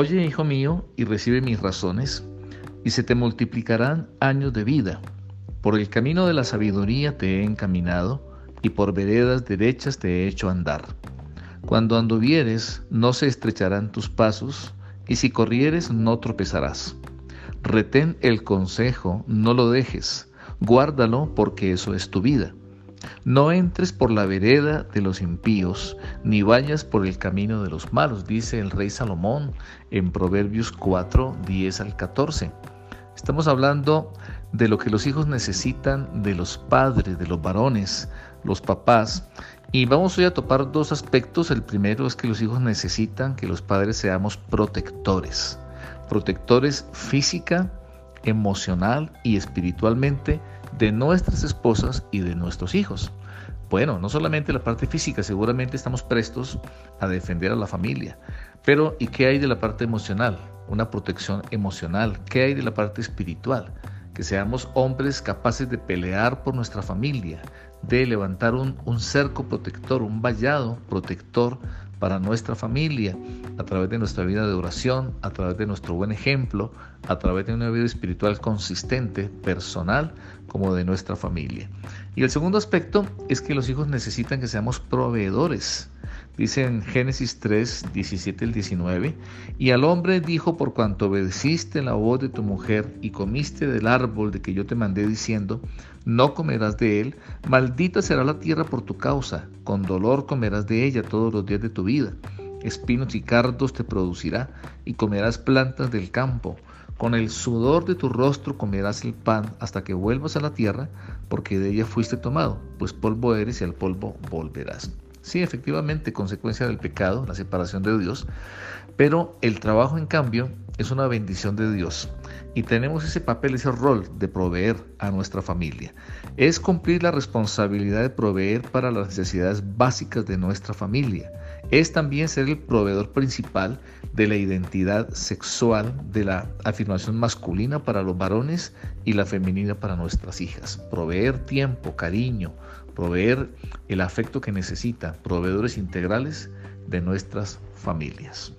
Oye, hijo mío, y recibe mis razones, y se te multiplicarán años de vida. Por el camino de la sabiduría te he encaminado, y por veredas derechas te he hecho andar. Cuando anduvieres, no se estrecharán tus pasos, y si corrieres, no tropezarás. Retén el consejo, no lo dejes, guárdalo porque eso es tu vida. No entres por la vereda de los impíos, ni vayas por el camino de los malos, dice el rey Salomón en Proverbios 4, 10 al 14. Estamos hablando de lo que los hijos necesitan de los padres, de los varones, los papás. Y vamos hoy a topar dos aspectos. El primero es que los hijos necesitan que los padres seamos protectores. Protectores física, emocional y espiritualmente de nuestras esposas y de nuestros hijos. Bueno, no solamente la parte física, seguramente estamos prestos a defender a la familia, pero ¿y qué hay de la parte emocional? Una protección emocional. ¿Qué hay de la parte espiritual? Que seamos hombres capaces de pelear por nuestra familia, de levantar un, un cerco protector, un vallado protector para nuestra familia, a través de nuestra vida de oración, a través de nuestro buen ejemplo, a través de una vida espiritual consistente, personal, como de nuestra familia. Y el segundo aspecto es que los hijos necesitan que seamos proveedores. Dice en Génesis 3, 17 al 19, y al hombre dijo, por cuanto obedeciste la voz de tu mujer y comiste del árbol de que yo te mandé diciendo, no comerás de él, maldita será la tierra por tu causa, con dolor comerás de ella todos los días de tu vida. Espinos y cardos te producirá, y comerás plantas del campo. Con el sudor de tu rostro comerás el pan hasta que vuelvas a la tierra, porque de ella fuiste tomado, pues polvo eres y al polvo volverás. Sí, efectivamente, consecuencia del pecado, la separación de Dios, pero el trabajo en cambio es una bendición de Dios y tenemos ese papel, ese rol de proveer a nuestra familia. Es cumplir la responsabilidad de proveer para las necesidades básicas de nuestra familia. Es también ser el proveedor principal de la identidad sexual, de la afirmación masculina para los varones y la femenina para nuestras hijas. Proveer tiempo, cariño, proveer el afecto que necesita, proveedores integrales de nuestras familias.